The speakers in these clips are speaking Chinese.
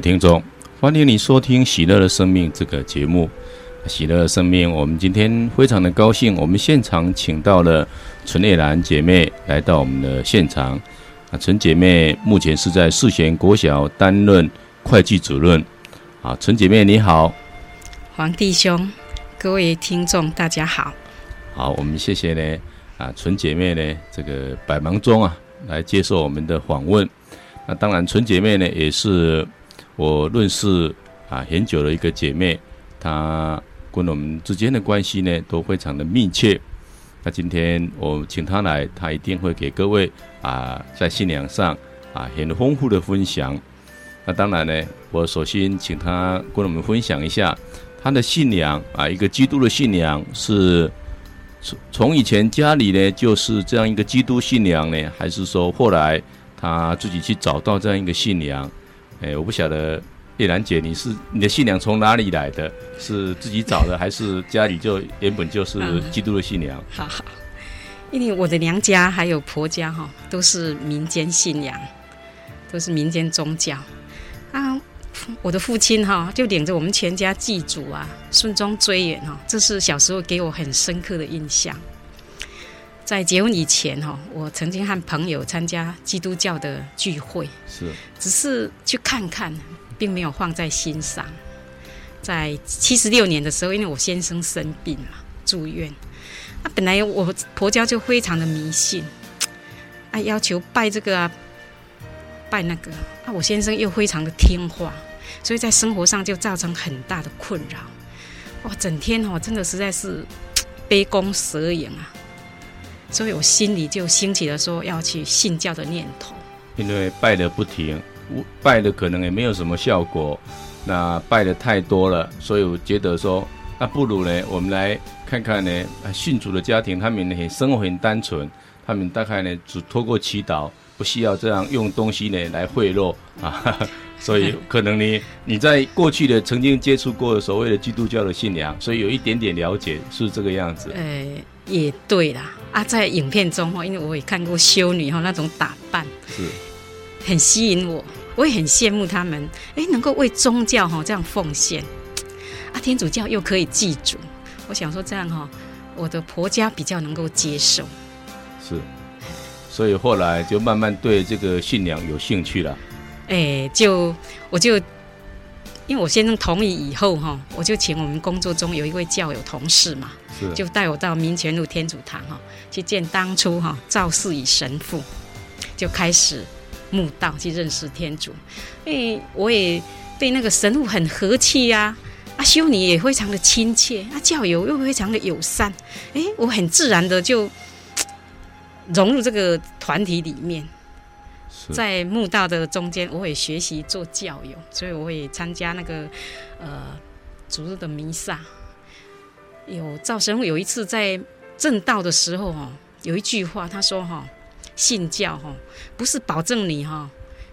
听众，欢迎你收听《喜乐的生命》这个节目。喜乐的生命，我们今天非常的高兴，我们现场请到了陈叶兰姐妹来到我们的现场。啊，陈姐妹目前是在世贤国小担任会计主任。啊，陈姐妹你好，黄弟兄，各位听众大家好。好，我们谢谢呢。啊，纯姐妹呢，这个百忙中啊，来接受我们的访问。那当然，纯姐妹呢，也是我认识啊很久的一个姐妹，她跟我们之间的关系呢都非常的密切。那今天我请她来，她一定会给各位啊在信仰上啊很丰富的分享。那当然呢，我首先请她跟我们分享一下她的信仰啊，一个基督的信仰是。从从以前家里呢就是这样一个基督信仰呢，还是说后来他自己去找到这样一个信仰？哎，我不晓得叶兰姐，你是你的信仰从哪里来的？是自己找的，还是家里就原本就是基督的信仰？好，因为我的娘家还有婆家哈，都是民间信仰，都是民间宗教啊。我的父亲哈就领着我们全家祭祖啊，顺宗追远哈，这是小时候给我很深刻的印象。在结婚以前哈，我曾经和朋友参加基督教的聚会，是，只是去看看，并没有放在心上。在七十六年的时候，因为我先生生病嘛，住院，那本来我婆家就非常的迷信，啊，要求拜这个啊，拜那个，啊，我先生又非常的听话。所以在生活上就造成很大的困扰，哇，整天哦，真的实在是杯弓蛇影啊！所以我心里就兴起了说要去信教的念头。因为拜的不停，拜的可能也没有什么效果，那拜的太多了，所以我觉得说，那不如呢，我们来看看呢，信主的家庭，他们很生活很单纯，他们大概呢只透过祈祷，不需要这样用东西呢来贿赂啊。所以可能你你在过去的曾经接触过所谓的基督教的信仰，所以有一点点了解，是这个样子。呃，也对啦。啊，在影片中哈，因为我也看过修女哈那种打扮，是，很吸引我，我也很羡慕他们，哎，能够为宗教哈这样奉献。啊，天主教又可以祭祖，我想说这样哈，我的婆家比较能够接受。是，所以后来就慢慢对这个信仰有兴趣了。哎，就我就，因为我先生同意以后哈，我就请我们工作中有一位教友同事嘛，就带我到民权路天主堂哈，去见当初哈赵世宇神父，就开始慕道去认识天主。哎，我也对那个神父很和气呀，啊，修女也非常的亲切，啊，教友又非常的友善，哎，我很自然的就融入这个团体里面。在慕道的中间，我也学习做教友，所以我也参加那个呃主日的弥撒。有赵神父有一次在证道的时候哈，有一句话他说哈，信教哈不是保证你哈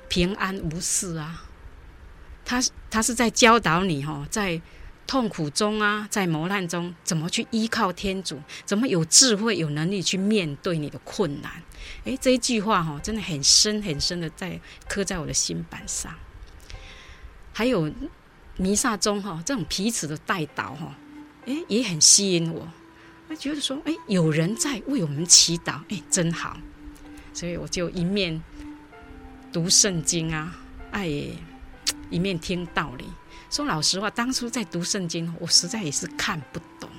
平安无事啊，他他是在教导你哈在。痛苦中啊，在磨难中，怎么去依靠天主？怎么有智慧、有能力去面对你的困难？诶，这一句话哈，真的很深很深的在刻在我的心板上。还有弥撒中哈，这种彼此的代祷哈，诶，也很吸引我。我觉得说，诶，有人在为我们祈祷，诶，真好。所以我就一面读圣经啊，爱一面听道理。说老实话，当初在读圣经，我实在也是看不懂。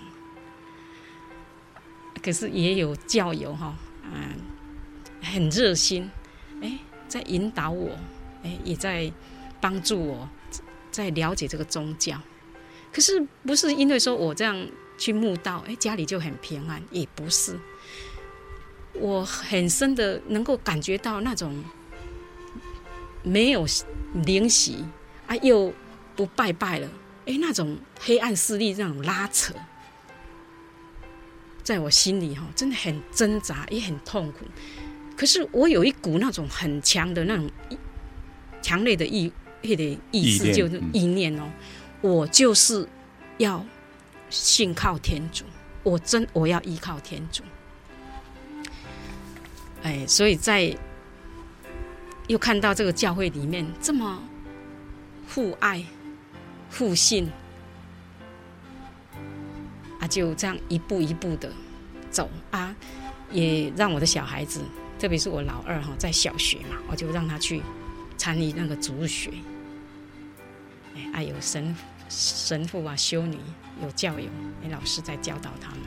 可是也有教友哈，嗯，很热心，哎，在引导我，哎，也在帮助我，在了解这个宗教。可是不是因为说我这样去慕道，哎，家里就很平安，也不是。我很深的能够感觉到那种没有灵洗啊，又。不拜拜了，哎，那种黑暗势力，那种拉扯，在我心里哈，真的很挣扎，也很痛苦。可是我有一股那种很强的那种强烈的意，的意思，就是意念哦，我就是要信靠天主，我真我要依靠天主。哎，所以在又看到这个教会里面这么。互爱、互信，啊，就这样一步一步的走啊，也让我的小孩子，特别是我老二哈，在小学嘛，我就让他去参与那个主日学，哎，啊，有神神父啊、修女，有教友，哎，老师在教导他们，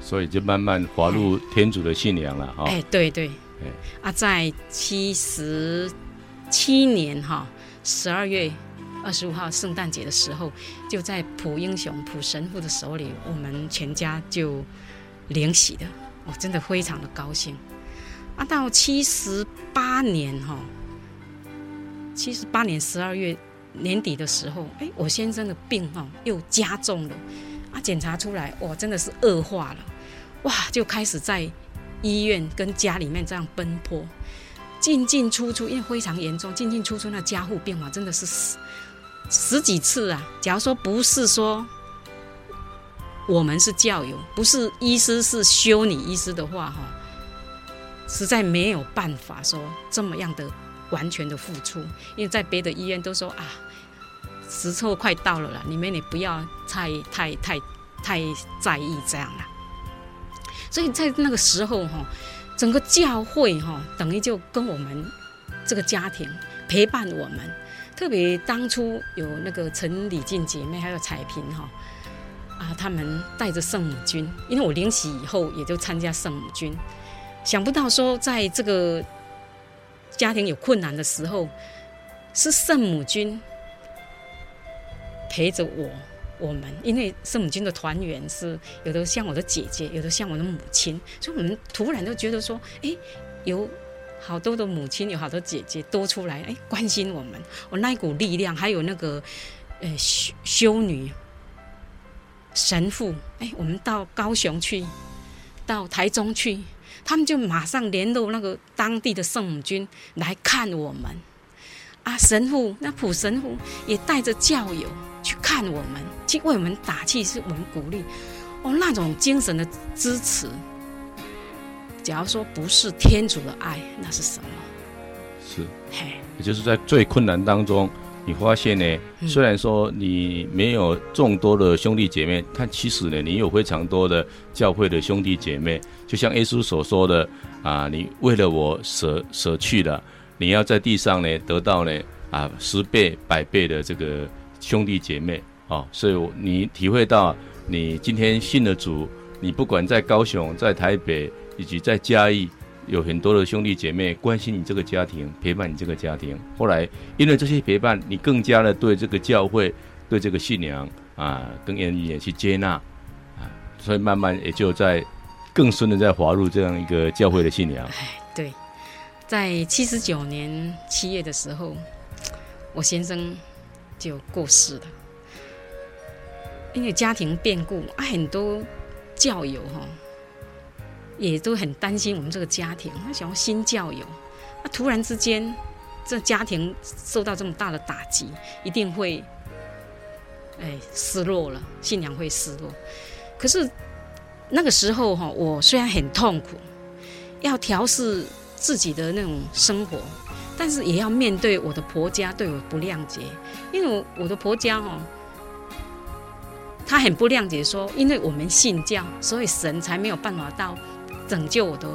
所以就慢慢滑入天主的信仰了哈。哎，对对，哎，啊，在七十七年哈。十二月二十五号圣诞节的时候，就在普英雄普神父的手里，我们全家就领喜的，我真的非常的高兴。啊，到七十八年哈，七十八年十二月年底的时候，哎，我先生的病哈又加重了，啊，检查出来哇，真的是恶化了，哇，就开始在医院跟家里面这样奔波。进进出出，因为非常严重，进进出出那加护病房真的是十几次啊！假如说不是说我们是教友，不是医师是修女医师的话，哈，实在没有办法说这么样的完全的付出。因为在别的医院都说啊，时候快到了啦，你们也不要太太太太在意这样了。所以在那个时候，哈。整个教会哈，等于就跟我们这个家庭陪伴我们。特别当初有那个陈李静姐妹，还有彩萍哈啊，他们带着圣母军，因为我领洗以后也就参加圣母军。想不到说，在这个家庭有困难的时候，是圣母军陪着我。我们因为圣母军的团员是有的像我的姐姐，有的像我的母亲，所以我们突然就觉得说，哎，有好多的母亲，有好多姐姐多出来，哎，关心我们。我那一股力量，还有那个呃修修女、神父，哎，我们到高雄去，到台中去，他们就马上联络那个当地的圣母军来看我们。啊，神父那普神父也带着教友去看我们，去为我们打气，是我们鼓励。哦，那种精神的支持，假如说不是天主的爱，那是什么？是，嘿，也就是在最困难当中，你发现呢，虽然说你没有众多的兄弟姐妹，嗯、但其实呢，你有非常多的教会的兄弟姐妹。就像耶稣所说的啊，你为了我舍舍去了。你要在地上呢得到呢啊十倍百倍的这个兄弟姐妹哦，所以你体会到你今天信了主，你不管在高雄、在台北以及在嘉义，有很多的兄弟姐妹关心你这个家庭，陪伴你这个家庭。后来因为这些陪伴，你更加的对这个教会、对这个信仰啊更愿意去接纳啊，所以慢慢也就在更深的在滑入这样一个教会的信仰。哎，对。在七十九年七月的时候，我先生就过世了。因为家庭变故啊，很多教友哈也都很担心我们这个家庭。他想要新教友，那突然之间，这家庭受到这么大的打击，一定会哎失落了，信仰会失落。可是那个时候哈，我虽然很痛苦，要调试。自己的那种生活，但是也要面对我的婆家对我不谅解，因为我的婆家哦，他很不谅解，说因为我们信教，所以神才没有办法到拯救我的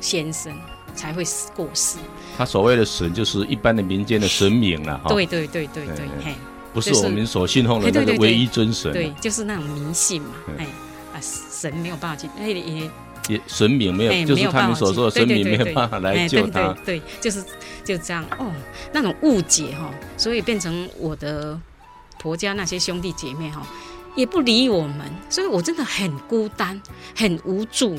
先生，才会过世。他所谓的神就是一般的民间的神明了哈。对对对对对，嘿，不是我们所信奉的那个唯一真神。对，就是那种迷信嘛，哎啊，神没有办法去，哎也。也神明没有，欸、就是他们所说的神明没有办法来救他。对，对，对，对，就是就这样哦，那种误解哈，所以变成我的婆家那些兄弟姐妹哈，也不理我们，所以我真的很孤单，很无助。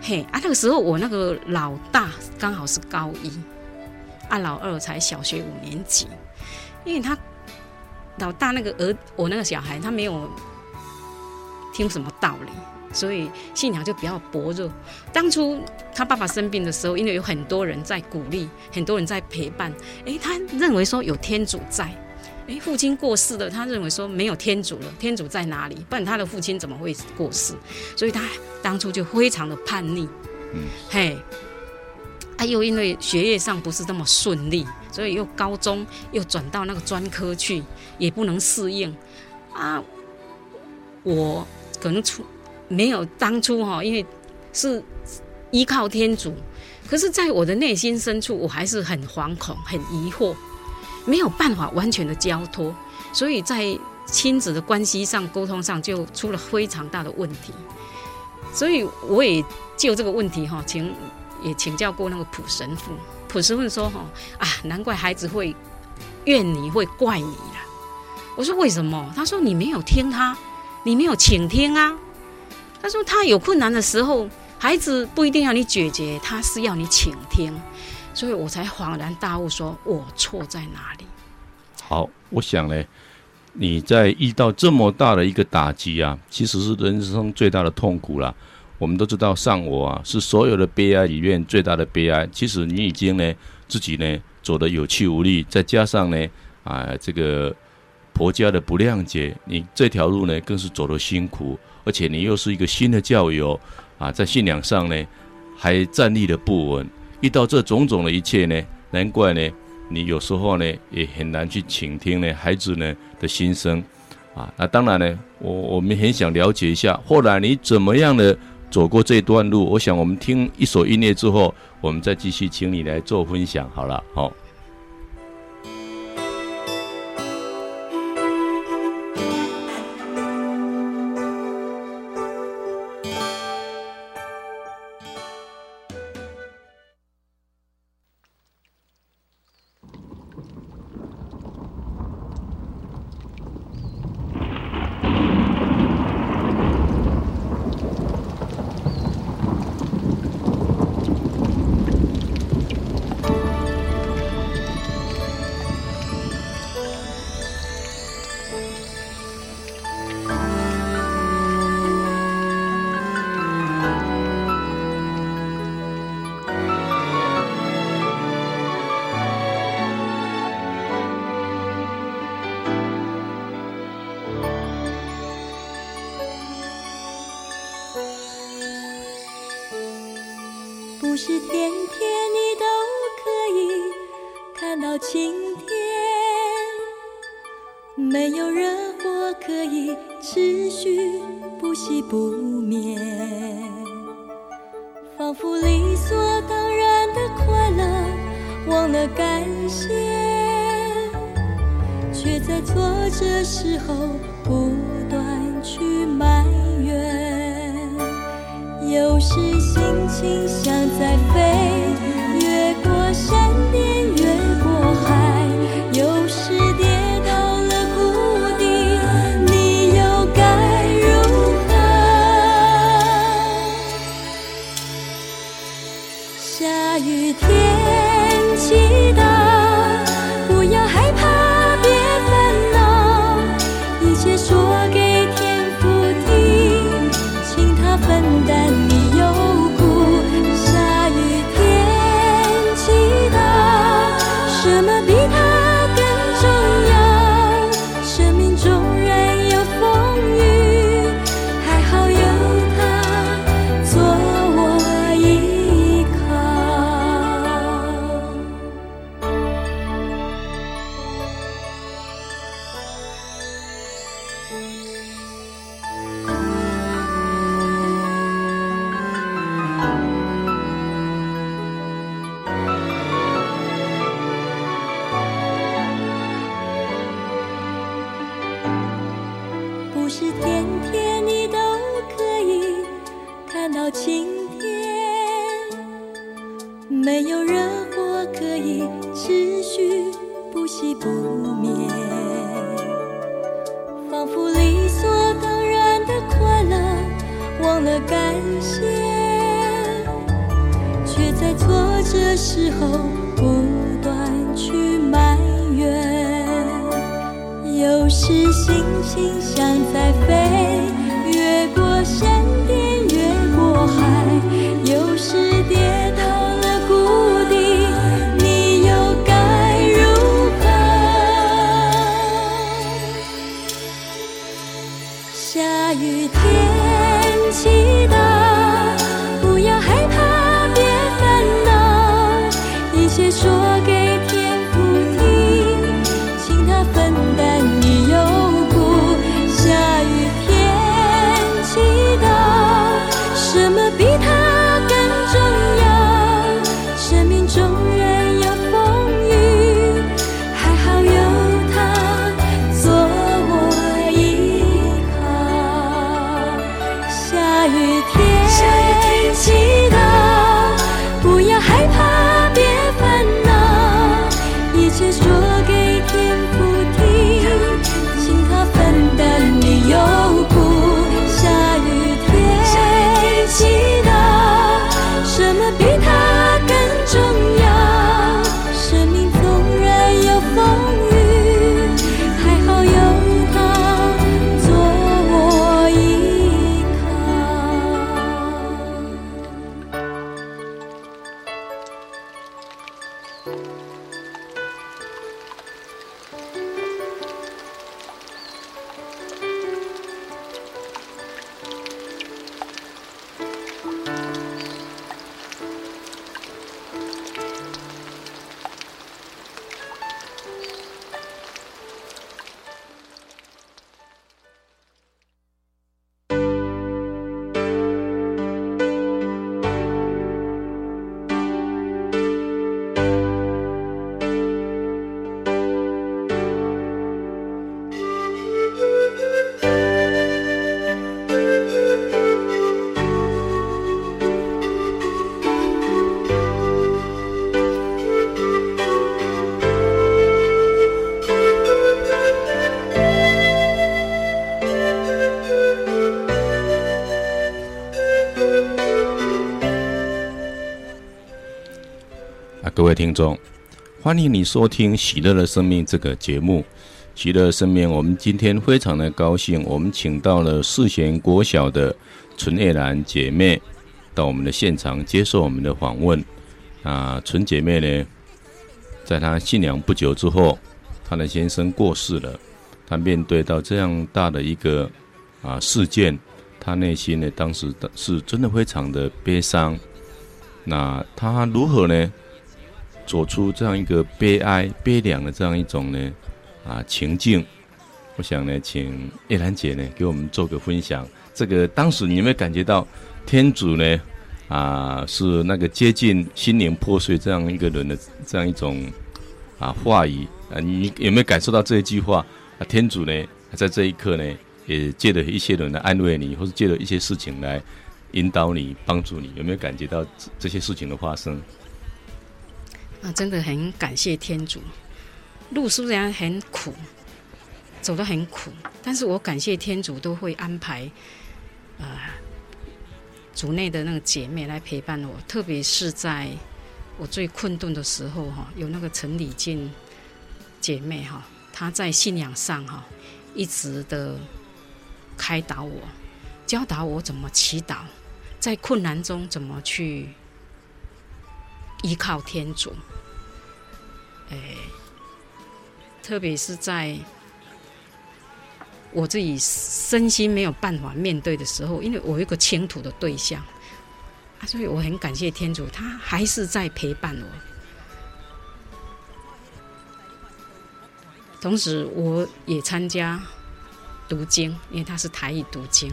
嘿啊，那个时候我那个老大刚好是高一，啊老二才小学五年级，因为他老大那个儿，我那个小孩他没有听什么道理。所以信仰就比较薄弱。当初他爸爸生病的时候，因为有很多人在鼓励，很多人在陪伴，诶，他认为说有天主在。诶，父亲过世了，他认为说没有天主了，天主在哪里？不然他的父亲怎么会过世？所以他当初就非常的叛逆。嗯，嘿，他，又因为学业上不是那么顺利，所以又高中又转到那个专科去，也不能适应啊。我可能出没有当初哈，因为是依靠天主，可是在我的内心深处，我还是很惶恐、很疑惑，没有办法完全的交托，所以在亲子的关系上、沟通上就出了非常大的问题。所以我也就这个问题哈，请。也请教过那个普神父，普神父说：“哈啊，难怪孩子会怨你，会怪你了。”我说：“为什么？”他说：“你没有听他，你没有倾听啊。”他说：“他有困难的时候，孩子不一定要你解决，他是要你倾听。”所以我才恍然大悟，说我错在哪里？好，我想呢，你在遇到这么大的一个打击啊，其实是人生最大的痛苦了。我们都知道，丧我啊是所有的悲哀里面最大的悲哀。其实你已经呢自己呢走得有气无力，再加上呢啊这个婆家的不谅解，你这条路呢更是走得辛苦，而且你又是一个新的教友啊，在信仰上呢还站立的不稳。遇到这种种的一切呢，难怪呢你有时候呢也很难去倾听呢孩子呢的心声啊。那当然呢，我我们很想了解一下，后来你怎么样的？走过这段路，我想我们听一首音乐之后，我们再继续请你来做分享。好了，好。各位听众，欢迎你收听《喜乐的生命》这个节目。喜乐生命，我们今天非常的高兴，我们请到了世贤国小的纯叶兰姐妹到我们的现场接受我们的访问。啊，纯姐妹呢，在她信仰不久之后，她的先生过世了，她面对到这样大的一个啊事件，她内心呢，当时是真的非常的悲伤。那她如何呢？走出这样一个悲哀、悲凉的这样一种呢啊情境？我想呢，请叶兰姐呢给我们做个分享。这个当时你有没有感觉到天主呢啊是那个接近心灵破碎这样一个人的这样一种啊话语啊？你有没有感受到这一句话啊？天主呢在这一刻呢也借了一些人来安慰你，或者借了一些事情来。引导你，帮助你，有没有感觉到这些事情的发生？啊，真的很感谢天主。路虽然很苦，走得很苦，但是我感谢天主都会安排，呃，组内的那个姐妹来陪伴我，特别是在我最困顿的时候，哈，有那个陈礼静姐妹，哈，她在信仰上，哈，一直的开导我，教导我怎么祈祷。在困难中怎么去依靠天主？哎，特别是在我自己身心没有办法面对的时候，因为我有一个倾吐的对象啊，所以我很感谢天主，他还是在陪伴我。同时，我也参加读经，因为他是台语读经。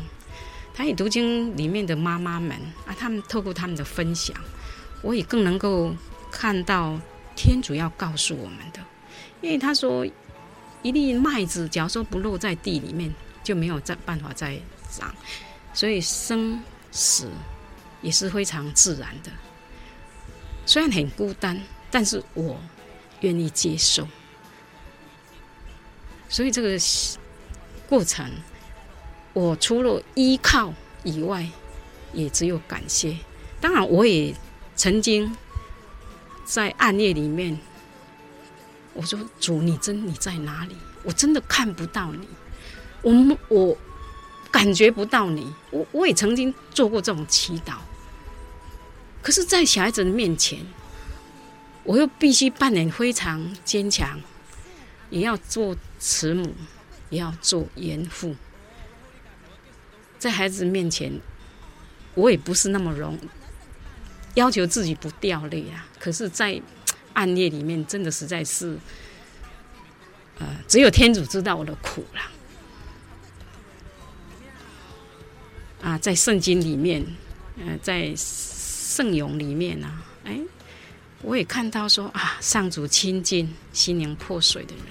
台语读经里面的妈妈们啊，他们透过他们的分享，我也更能够看到天主要告诉我们的。因为他说，一粒麦子，假如说不落在地里面，就没有再办法再长，所以生死也是非常自然的。虽然很孤单，但是我愿意接受。所以这个过程。我除了依靠以外，也只有感谢。当然，我也曾经在暗夜里面，我说：“主，你真你在哪里？我真的看不到你，我我感觉不到你。我我也曾经做过这种祈祷。可是，在小孩子的面前，我又必须扮演非常坚强，也要做慈母，也要做严父。”在孩子面前，我也不是那么容要求自己不掉泪啊。可是，在暗夜里面，真的实在是，呃，只有天主知道我的苦了。啊，在圣经里面，呃，在圣咏里面呢、啊，哎，我也看到说啊，上主亲近心灵破碎的人，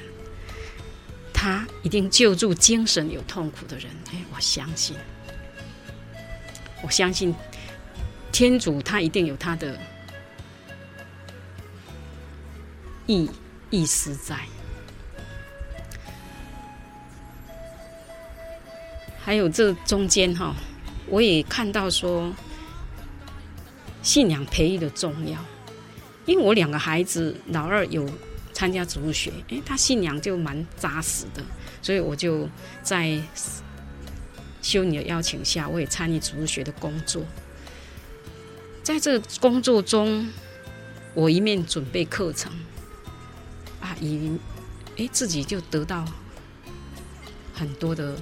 他一定救助精神有痛苦的人。哎，我相信。我相信天主，他一定有他的意意思在。还有这中间哈，我也看到说信仰培育的重要。因为我两个孩子，老二有参加主日学，诶，他信仰就蛮扎实的，所以我就在。修女的邀请下，我也参与主日学的工作。在这个工作中，我一面准备课程，啊，以哎自己就得到很多的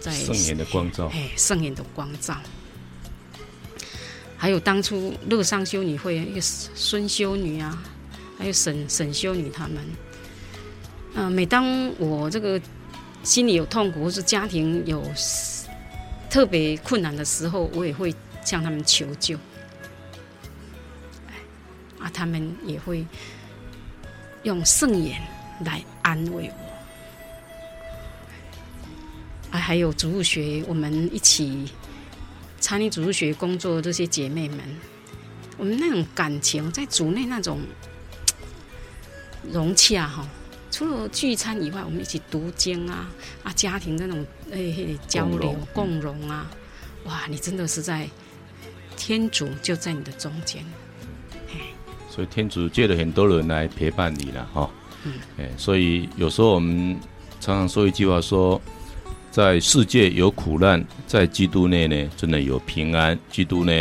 在圣言的光照，哎，圣言的光照。还有当初乐商修女会一个孙修女啊，还有沈沈修女他们，嗯、呃，每当我这个心里有痛苦，或是家庭有。特别困难的时候，我也会向他们求救，啊，他们也会用圣言来安慰我，啊，还有主日学，我们一起参与主日学工作的这些姐妹们，我们那种感情，在主内那种融洽哈。除了聚餐以外，我们一起读经啊啊，家庭那种诶、欸、交流共融啊，哇，你真的是在天主就在你的中间，嘿，所以天主借了很多人来陪伴你了哈。嗯，哎，所以有时候我们常常说一句话说，在世界有苦难，在基督内呢，真的有平安。基督呢，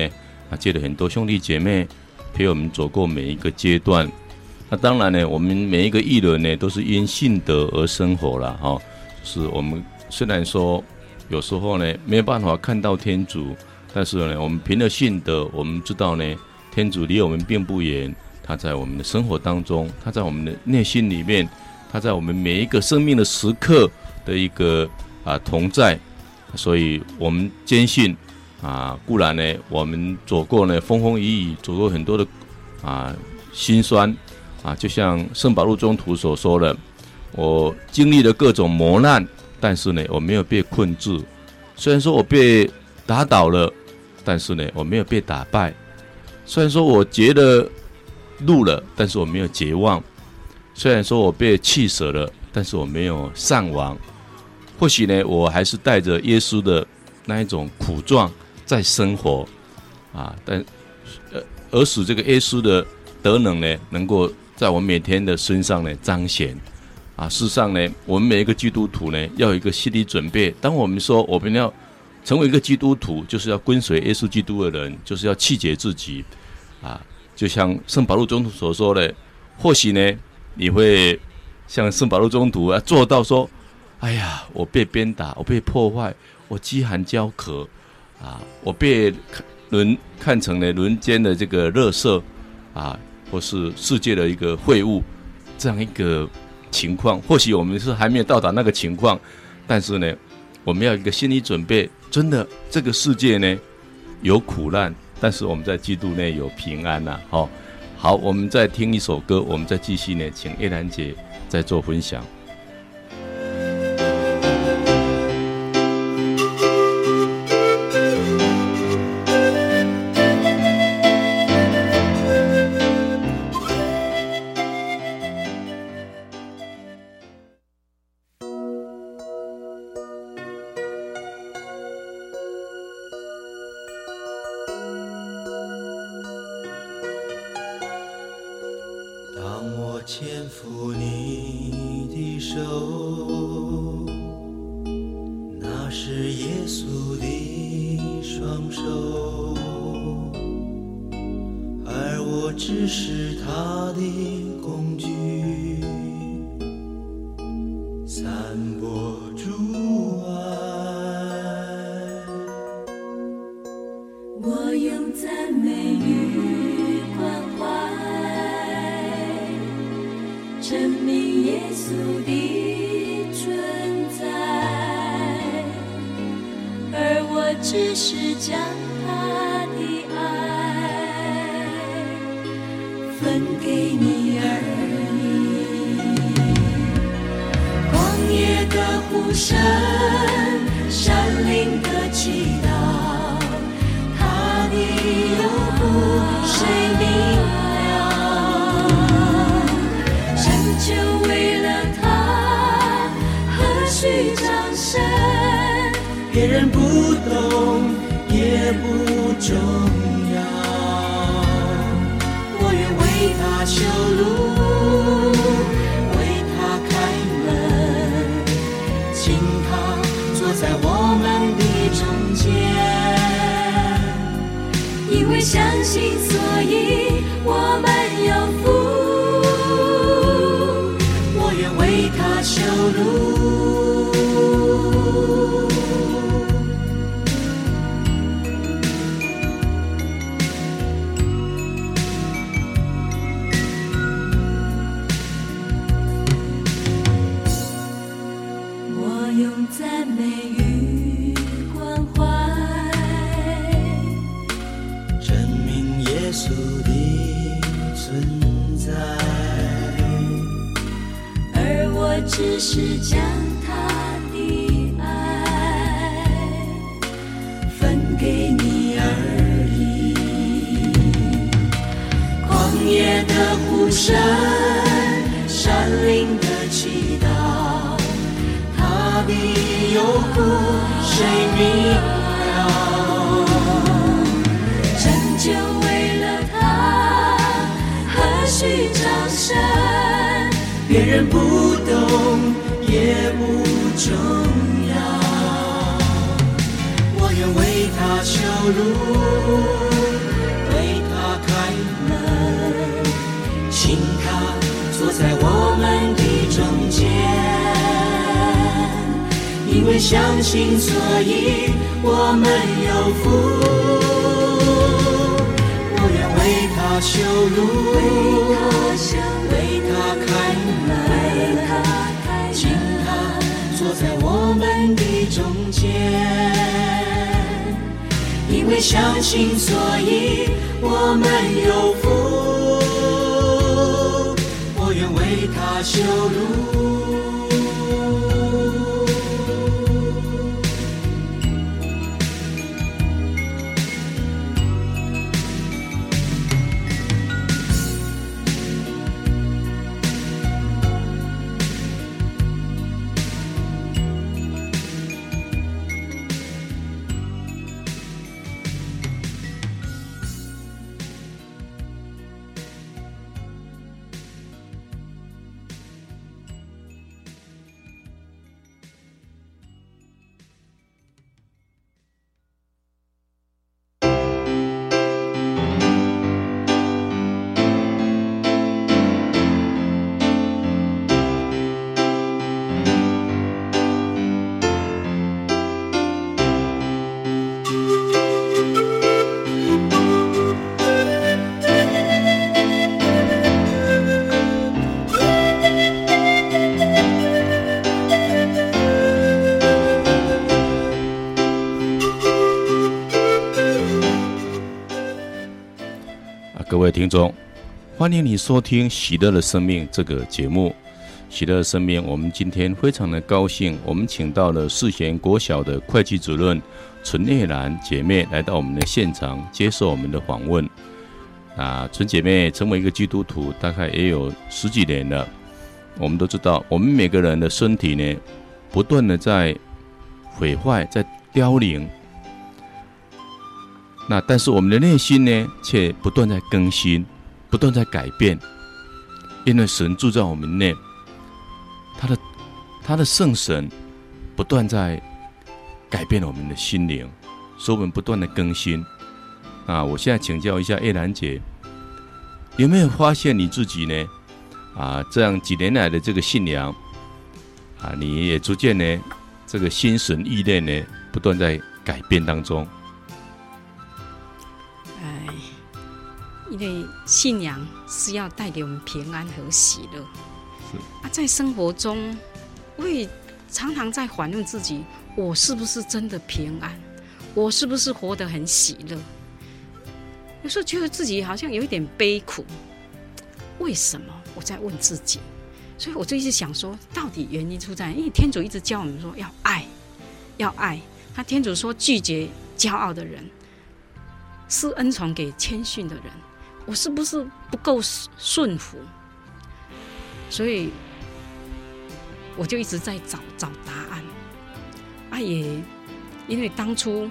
啊，借了很多兄弟姐妹陪我们走过每一个阶段。那当然呢，我们每一个艺人呢，都是因信德而生活了哈。是我们虽然说有时候呢没有办法看到天主，但是呢，我们凭着信德，我们知道呢，天主离我们并不远。他在我们的生活当中，他在我们的内心里面，他在我们每一个生命的时刻的一个啊同在，所以我们坚信啊，固然呢，我们走过呢风风雨雨，走过很多的啊辛酸啊，就像圣保禄中徒所说的，我经历了各种磨难，但是呢，我没有被困住。虽然说我被打倒了，但是呢，我没有被打败。虽然说我觉得。怒了，但是我没有绝望。虽然说我被弃舍了，但是我没有丧亡。或许呢，我还是带着耶稣的那一种苦状在生活啊。但呃，而使这个耶稣的德能呢，能够在我每天的身上呢彰显啊。事实上呢，我们每一个基督徒呢，要有一个心理准备。当我们说我们要成为一个基督徒，就是要跟随耶稣基督的人，就是要气绝自己啊。就像圣保禄中途所说的，或许呢，你会像圣保禄中途啊，做到说：“哎呀，我被鞭打，我被破坏，我饥寒交渴，啊，我被人看成了人间的这个垃圾，啊，或是世界的一个废物，这样一个情况。或许我们是还没有到达那个情况，但是呢，我们要一个心理准备，真的，这个世界呢，有苦难。”但是我们在基督内有平安呐，好，好，我们再听一首歌，我们再继续呢，请叶兰姐再做分享。人不懂也不重要，我愿为他修路，为他开门，请他坐在我们的中间。因为相信，所以。神，山林的祈祷，他必有苦，谁明了？拯救为了他，何须掌声？别人不懂也不重要，我愿为他修路。因为相信，所以我们有福。我愿为他修路，为他开门，请他坐在我们的中间。因为相信，所以我们有福。我愿为他修路。听众，欢迎你收听《喜乐的生命》这个节目。喜乐的生命，我们今天非常的高兴，我们请到了世贤国小的会计主任陈叶兰姐妹来到我们的现场接受我们的访问。啊，纯姐妹成为一个基督徒，大概也有十几年了。我们都知道，我们每个人的身体呢，不断的在毁坏，在凋零。那但是我们的内心呢，却不断在更新，不断在改变，因为神住在我们内，他的他的圣神不断在改变我们的心灵，使我们不断的更新。啊，我现在请教一下叶兰姐，有没有发现你自己呢？啊，这样几年来的这个信仰，啊，你也逐渐呢，这个心神意念呢，不断在改变当中。因为信仰是要带给我们平安和喜乐。是啊，在生活中，我也常常在反问自己：我是不是真的平安？我是不是活得很喜乐？有时候觉得自己好像有一点悲苦。为什么？我在问自己。所以我就一直想说，到底原因出在？因为天主一直教我们说要爱，要爱。他天主说拒绝骄傲的人，施恩宠给谦逊的人。我是不是不够顺服？所以我就一直在找找答案。啊，也因为当初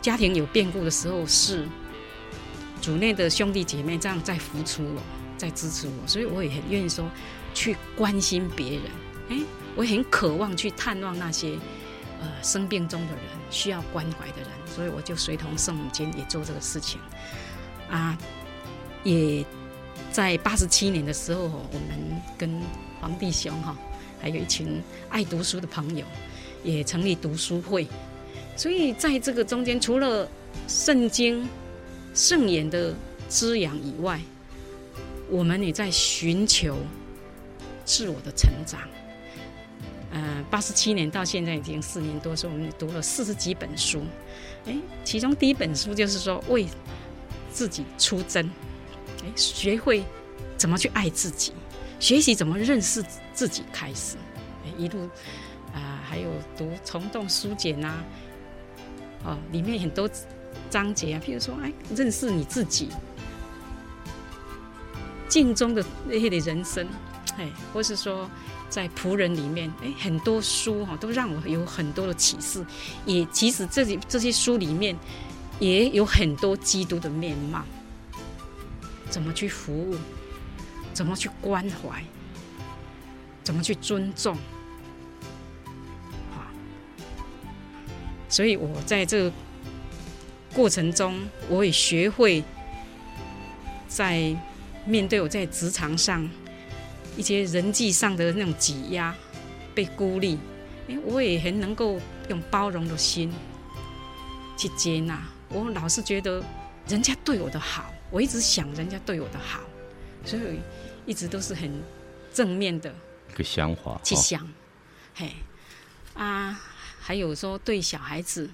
家庭有变故的时候，是主内的兄弟姐妹这样在扶持我，在支持我，所以我也很愿意说去关心别人。哎，我也很渴望去探望那些呃生病中的人，需要关怀的人，所以我就随同圣母间也做这个事情。啊，也在八十七年的时候，我们跟黄弟兄哈，还有一群爱读书的朋友，也成立读书会。所以在这个中间，除了圣经、圣言的滋养以外，我们也在寻求自我的成长。呃，八十七年到现在已经四年多，所以我们读了四十几本书。哎，其中第一本书就是说为。自己出征，哎，学会怎么去爱自己，学习怎么认识自己，开始，哎，一路啊、还有读《虫洞书简》呐，哦，里面很多章节啊，譬如说，哎，认识你自己，镜中的那些的人生，哎，或是说在仆人里面，哎，很多书哈，都让我有很多的启示，也其实这里这些书里面。也有很多基督的面貌，怎么去服务，怎么去关怀，怎么去尊重。好，所以我在这个过程中，我也学会在面对我在职场上一些人际上的那种挤压、被孤立，哎，我也很能够用包容的心去接纳。我老是觉得人家对我的好，我一直想人家对我的好，所以一直都是很正面的一个想法去想。嘿，啊，还有说对小孩子，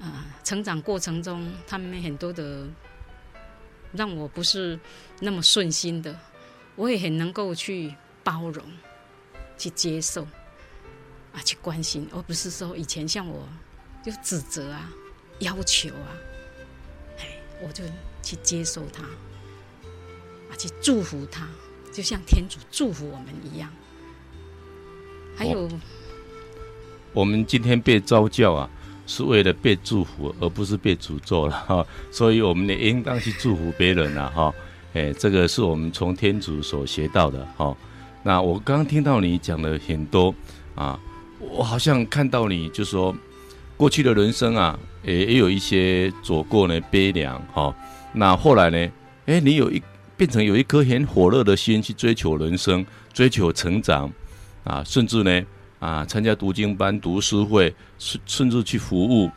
啊，成长过程中他们很多的让我不是那么顺心的，我也很能够去包容、去接受啊，去关心，而不是说以前像我就指责啊。要求啊，哎，我就去接受他，啊，去祝福他，就像天主祝福我们一样。还有，我们今天被召叫啊，是为了被祝福，而不是被诅咒了哈。所以，我们也应当去祝福别人了哈。哎，这个是我们从天主所学到的哈。那我刚刚听到你讲了很多啊，我好像看到你就说过去的人生啊。也也有一些走过呢悲凉哈，那后来呢，哎，你有一变成有一颗很火热的心去追求人生，追求成长，啊，甚至呢啊参加读经班、读诗会，甚甚至去服务，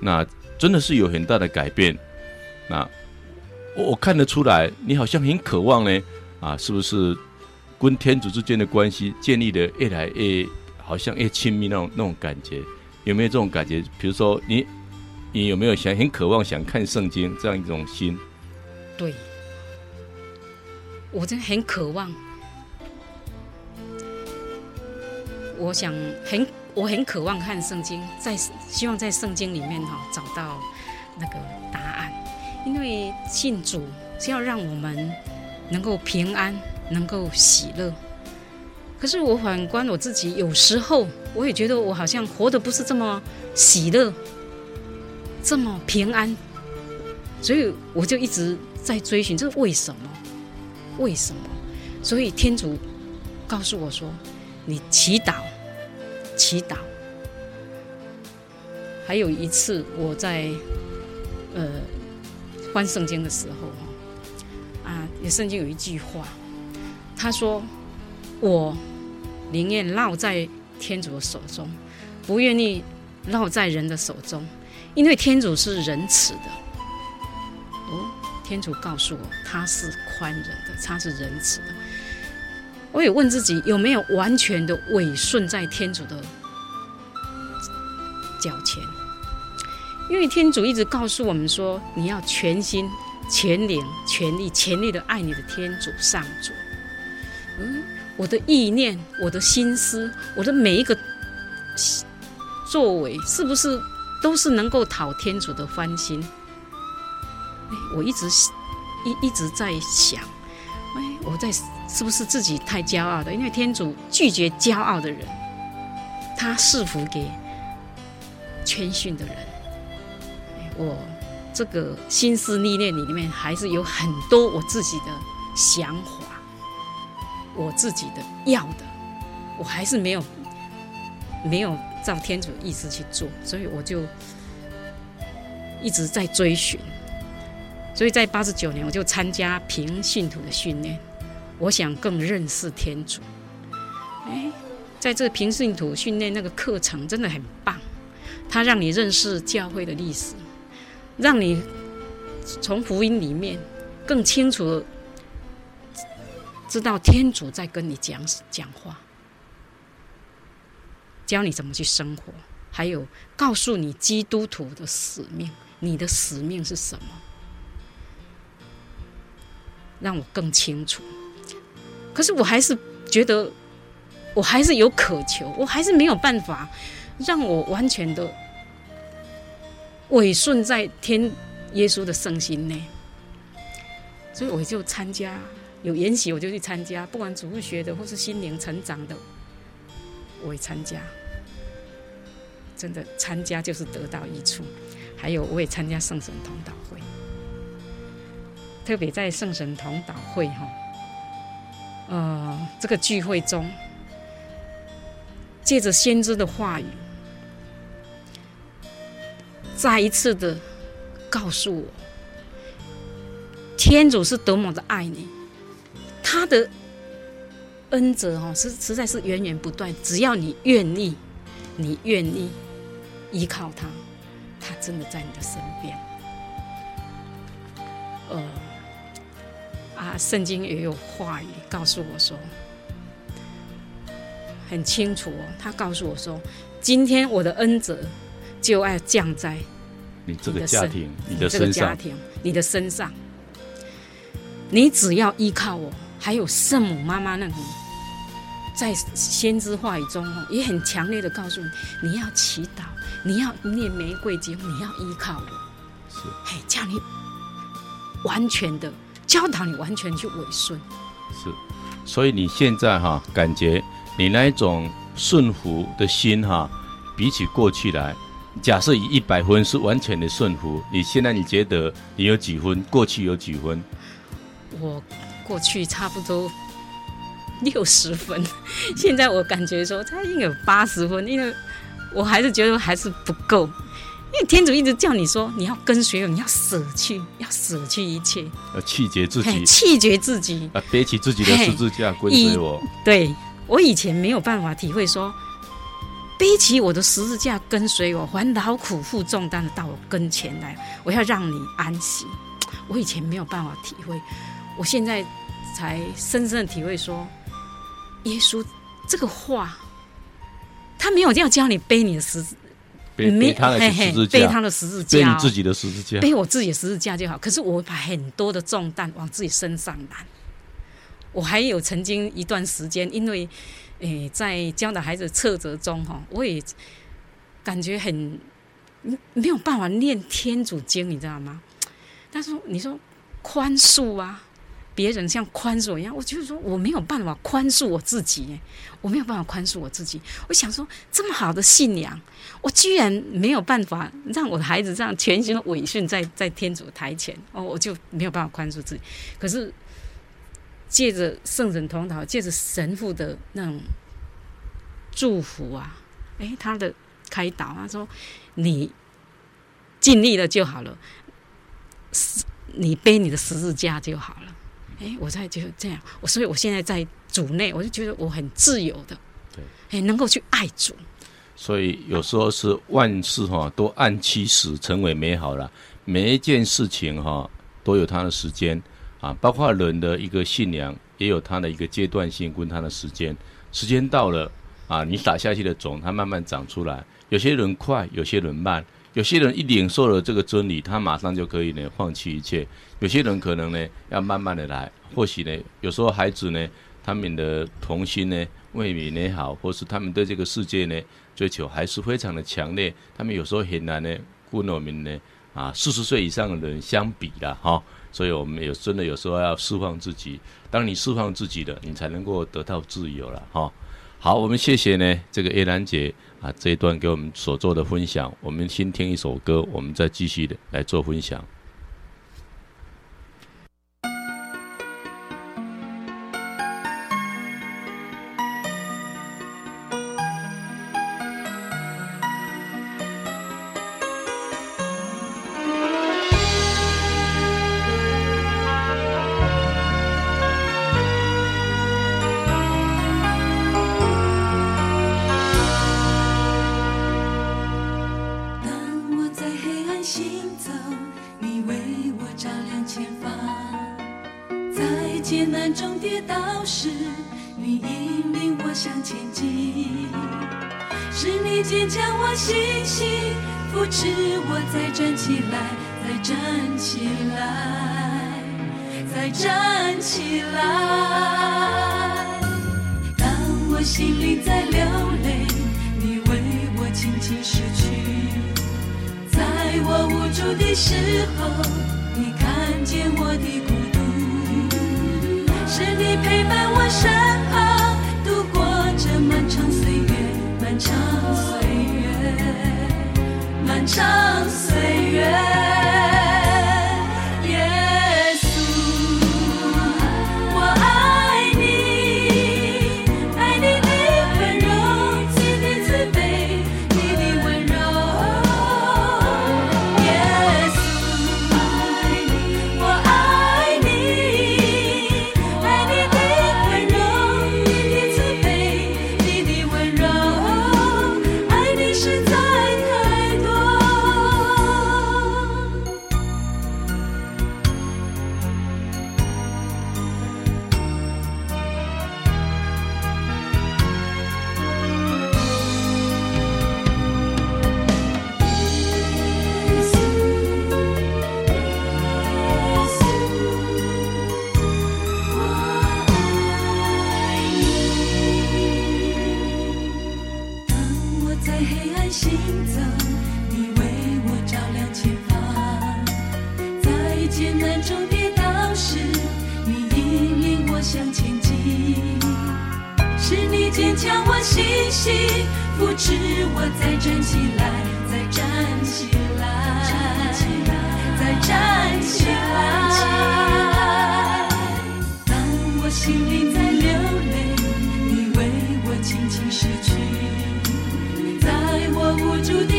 那真的是有很大的改变。那我我看得出来，你好像很渴望呢，啊，是不是跟天主之间的关系建立的越来越好像越亲密那种那种感觉？有没有这种感觉？比如说你。你有没有想很渴望想看圣经这样一种心？对，我真的很渴望。我想很，我很渴望看圣经，在希望在圣经里面哈找到那个答案，因为信主是要让我们能够平安，能够喜乐。可是我反观我自己，有时候我也觉得我好像活得不是这么喜乐。这么平安，所以我就一直在追寻，这是为什么？为什么？所以天主告诉我说：“你祈祷，祈祷。”还有一次，我在呃翻圣经的时候，啊，也圣经有一句话，他说：“我宁愿落在天主的手中，不愿意落在人的手中。”因为天主是仁慈的，哦，天主告诉我他是宽仁的，他是仁慈的。我也问自己有没有完全的委顺在天主的脚前，因为天主一直告诉我们说，你要全心、全灵、全力、全力的爱你的天主上主。嗯，我的意念、我的心思、我的每一个作为，是不是？都是能够讨天主的欢心。哎，我一直一一直在想，哎，我在是不是自己太骄傲了？因为天主拒绝骄傲的人，他赐福给谦逊的人。我这个心思历练里面还是有很多我自己的想法，我自己的要的，我还是没有没有。照天主意思去做，所以我就一直在追寻。所以在八十九年，我就参加平信徒的训练，我想更认识天主。哎，在这平信徒训练那个课程真的很棒，它让你认识教会的历史，让你从福音里面更清楚知道天主在跟你讲讲话。教你怎么去生活，还有告诉你基督徒的使命，你的使命是什么？让我更清楚。可是我还是觉得，我还是有渴求，我还是没有办法让我完全的委顺在天耶稣的圣心内。所以我就参加有研习，我就去参加，不管主日学的或是心灵成长的。我也参加，真的参加就是得到益处。还有，我也参加圣神同祷会，特别在圣神同祷会哈，呃，这个聚会中，借着先知的话语，再一次的告诉我，天主是多么的爱你，他的恩泽哈实实在是源源不断，只要你愿意，你愿意依靠他，他真的在你的身边。呃，啊，圣经也有话语告诉我说，很清楚哦。他告诉我说，今天我的恩泽就要降在你这个家庭、你的身上、你的身上。你只要依靠我，还有圣母妈妈那种，在先知话语中哦，也很强烈的告诉你，你要祈祷，你要念玫瑰经，你要依靠我，是，嘿，叫你。完全的教导你，完全去委顺，是，所以你现在哈感觉你那一种顺服的心哈，比起过去来，假设以一百分是完全的顺服，你现在你觉得你有几分？过去有几分？我过去差不多六十分，现在我感觉说他应该有八十分，因为我还是觉得还是不够。因为天主一直叫你说，你要跟随我，你要舍去，要舍去一切，要弃绝自己，弃绝自己，啊，背起自己的十字架跟随我。对，我以前没有办法体会说，背起我的十字架跟随我，还劳苦负重担的到我跟前来，我要让你安息。我以前没有办法体会，我现在才深深的体会说，耶稣这个话，他没有要教你背你的十字。背，背他的十字架，背他的十字架，背你自己的十字架，背我自己的十字架就好。可是我把很多的重担往自己身上揽。我还有曾经一段时间，因为诶在教导孩子挫折中哈，我也感觉很没有办法念天主经，你知道吗？但是：“你说宽恕啊。”别人像宽恕我一样，我就是说我没有办法宽恕我自己，我没有办法宽恕我自己。我想说，这么好的信仰，我居然没有办法让我的孩子这样全心的委顺在在天主台前，哦，我就没有办法宽恕自己。可是借着圣人同祷，借着神父的那种祝福啊，诶，他的开导，他说你尽力了就好了，你背你的十字架就好了。哎，我在就这样，我所以我现在在主内，我就觉得我很自由的，对，哎，能够去爱主。所以有时候是万事哈都按其时成为美好了，每一件事情哈都有它的时间啊，包括人的一个信仰也有它的一个阶段性跟它的时间，时间到了啊，你撒下去的种它慢慢长出来，有些人快，有些人慢。有些人一领受了这个真理，他马上就可以呢放弃一切；有些人可能呢要慢慢的来。或许呢，有时候孩子呢，他们的童心呢未泯也好，或是他们对这个世界呢追求还是非常的强烈。他们有时候很难呢跟我们呢啊四十岁以上的人相比了哈。所以我们有真的有时候要释放自己。当你释放自己的，你才能够得到自由了哈。好，我们谢谢呢这个叶兰姐。这一段给我们所做的分享，我们先听一首歌，我们再继续的来做分享。中跌倒时你引领我向前进是你坚强我信心扶持我再站起来再站起来再站起来。当我心里在流泪你为我轻轻拭去在我无助的时候你看见我的是你陪伴我身旁度过这漫长岁月漫长岁月漫长岁月。向前进。是你坚强我信心，扶持我再站起来，再站起来，再站起来。当我心里在流泪，你为我轻轻拭去。在我无助的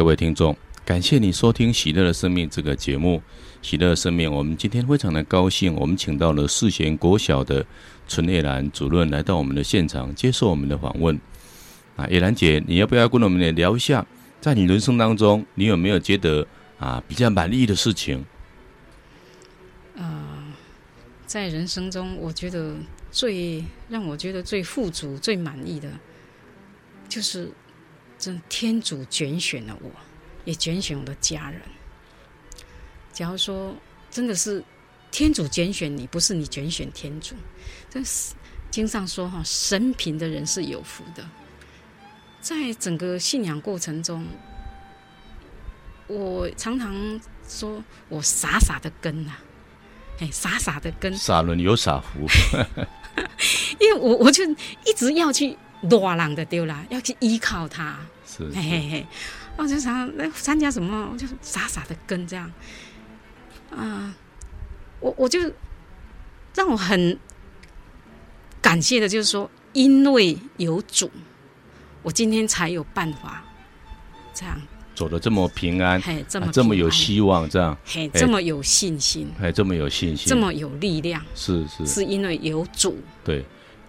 各位听众，感谢你收听《喜乐的生命》这个节目。喜乐的生命，我们今天非常的高兴，我们请到了世贤国小的陈叶兰主任来到我们的现场，接受我们的访问。啊，叶兰姐，你要不要跟我们来聊一下，在你人生当中，你有没有觉得啊比较满意的事情？啊，在人生中，我觉得最让我觉得最富足、最满意的，就是。真天主拣选了我，也拣选我的家人。假如说真的是天主拣选你，不是你拣选天主。这是经上说哈，神贫的人是有福的。在整个信仰过程中，我常常说我傻傻的跟呐，哎，傻傻的跟。傻人有傻福。因为我我就一直要去。多人的丢了，要去依靠他。是，是，嘿嘿嘿，我就想那参加什么，我就傻傻的跟这样。啊、呃，我我就让我很感谢的，就是说，因为有主，我今天才有办法这样。走的这么平安，嘿，这么、啊、这么有希望，这样，嘿，这么有信心，嘿，这么有信心，这么有力量，是是，是因为有主，对。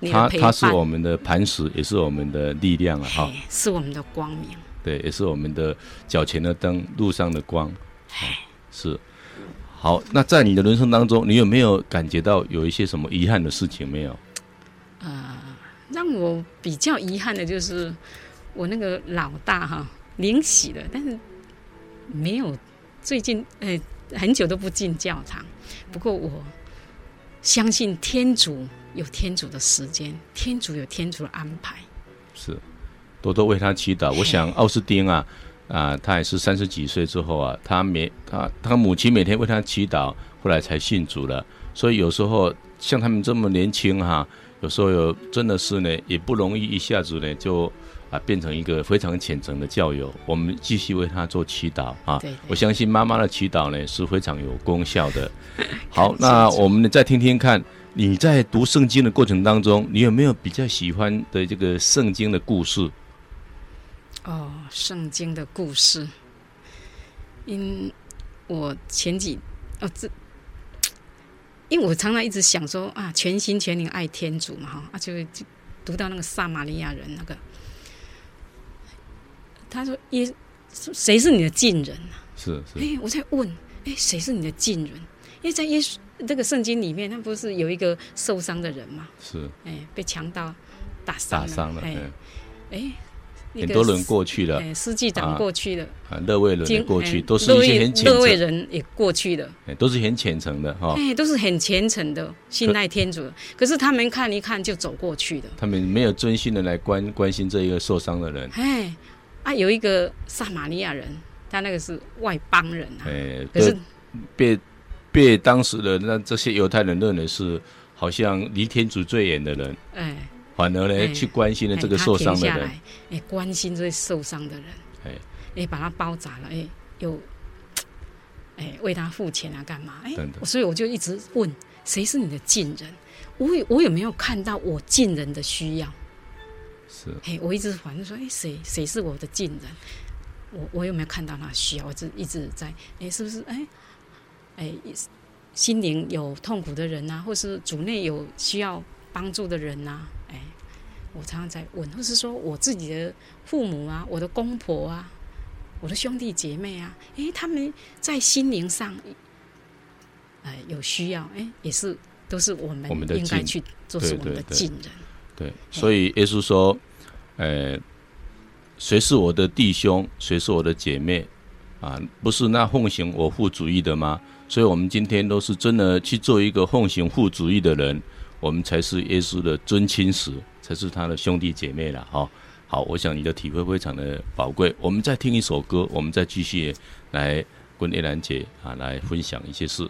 他他是我们的磐石，也是我们的力量了！哈，是我们的光明。对，也是我们的脚前的灯，路上的光。是。好，那在你的人生当中，你有没有感觉到有一些什么遗憾的事情没有？呃，让我比较遗憾的就是我那个老大哈领洗了，但是没有最近呃很久都不进教堂。不过我相信天主。有天主的时间，天主有天主的安排，是多多为他祈祷。我想奥斯丁啊，啊，他也是三十几岁之后啊，他每他他母亲每天为他祈祷，后来才信主了。所以有时候像他们这么年轻哈、啊，有时候有真的是呢，也不容易一下子呢就啊变成一个非常虔诚的教友。我们继续为他做祈祷啊，对对，我相信妈妈的祈祷呢是非常有功效的。好，那我们呢再听听看。你在读圣经的过程当中，你有没有比较喜欢的这个圣经的故事？哦，圣经的故事，因我前几哦这，因为我常常一直想说啊，全心全灵爱天主嘛哈，啊就就读到那个撒玛利亚人那个，他说耶，谁是你的近人啊？是是。哎，我在问，哎，谁是你的近人？因为在耶稣这个圣经里面，他不是有一个受伤的人吗？是。哎，被强盗打伤打伤了。哎，哎。很多人过去了，司机长过去了，啊，勒未人过去，都是一些很虔诚，勒未人也过去了，都是很虔诚的哈，哎，都是很虔诚的，信赖天主。可是他们看一看就走过去了，他们没有真心的来关关心这一个受伤的人。哎，啊，有一个撒玛利亚人，他那个是外邦人啊，哎，可是被被当时的那这些犹太人认为是好像离天主最远的人，哎。反而呢，欸、去关心了这个受伤的人，哎、欸，关心这些受伤的人，哎、哎，把他包扎了，哎、欸，又，为他付钱啊，干嘛？哎、欸，所以我就一直问，谁是你的近人？我有我有没有看到我近人的需要？是，哎、欸，我一直反正说，哎、欸，谁谁是我的近人？我我有没有看到他需要？我一直一直在，哎、欸，是不是？哎、欸，哎、欸，心灵有痛苦的人呐、啊，或是组内有需要帮助的人呐、啊？我常常在问，或是说我自己的父母啊，我的公婆啊，我的兄弟姐妹啊，哎，他们在心灵上，哎，有需要，哎，也是都是我们应该去做，是我们的近人。对，对，对，对，所以耶稣说，呃，谁是我的弟兄，谁是我的姐妹啊？不是那奉行我父主义的吗？所以我们今天都是真的去做一个奉行父主义的人，我们才是耶稣的尊亲使。才是他的兄弟姐妹了哈。好，我想你的体会非常的宝贵。我们再听一首歌，我们再继续来跟叶兰姐啊来分享一些事。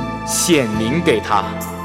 显明给他。